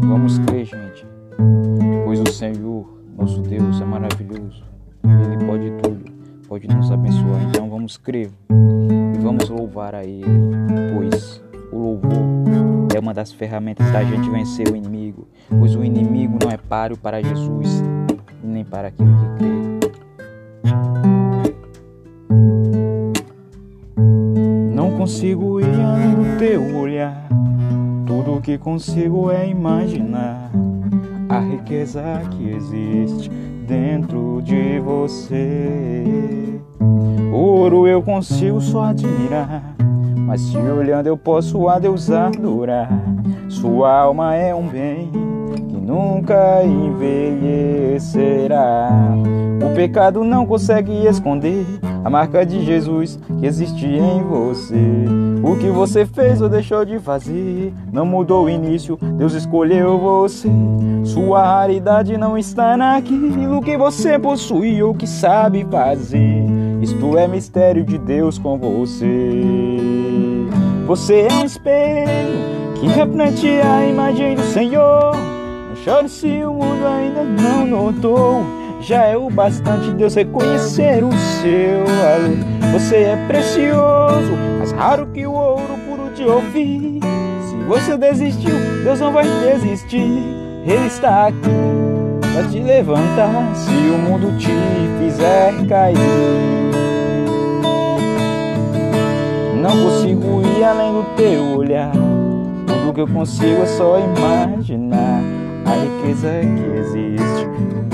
Vamos crer, gente, pois o Senhor, nosso Deus, é maravilhoso. Ele pode tudo, pode nos abençoar. Então vamos crer e vamos louvar a Ele, pois o louvor é uma das ferramentas da gente vencer o inimigo, pois o inimigo não é páreo para Jesus nem para aquele que crê. Não consigo ir do teu olhar, tudo que consigo é imaginar a riqueza que existe dentro de você. Ouro eu consigo só admirar, mas se olhando eu posso a Deus adorar. Sua alma é um bem que nunca envelhecerá. O pecado não consegue esconder a marca de Jesus que existe em você. O que você fez ou deixou de fazer não mudou o início, Deus escolheu você. Sua raridade não está naquilo que você possui ou que sabe fazer. Isto é mistério de Deus com você. Você é um espelho que reflete a imagem do Senhor. Não chore se o mundo ainda não notou. Já é o bastante Deus reconhecer o seu valor. Você é precioso, mais raro que o ouro puro de ouvir. Se você desistiu, Deus não vai desistir. Ele está aqui para te levantar se o mundo te fizer cair. Não consigo ir além do teu olhar. Tudo que eu consigo é só imaginar a riqueza que existe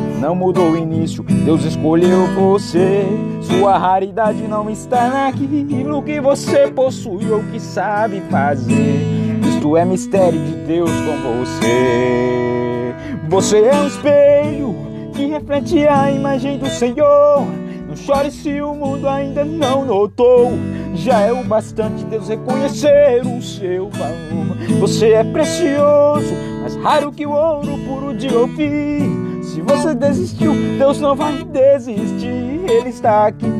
não mudou o início, Deus escolheu você. Sua raridade não está naquilo que você possui ou que sabe fazer. Isto é mistério de Deus com você. Você é um espelho que reflete a imagem do Senhor. Não chore se o mundo ainda não notou. Já é o bastante Deus reconhecer o seu valor. Você é precioso, mais raro que o ouro puro de ouvir. Se você desistiu, Deus não vai desistir. Ele está aqui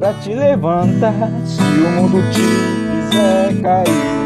para te levantar. Se o mundo te fizer cair.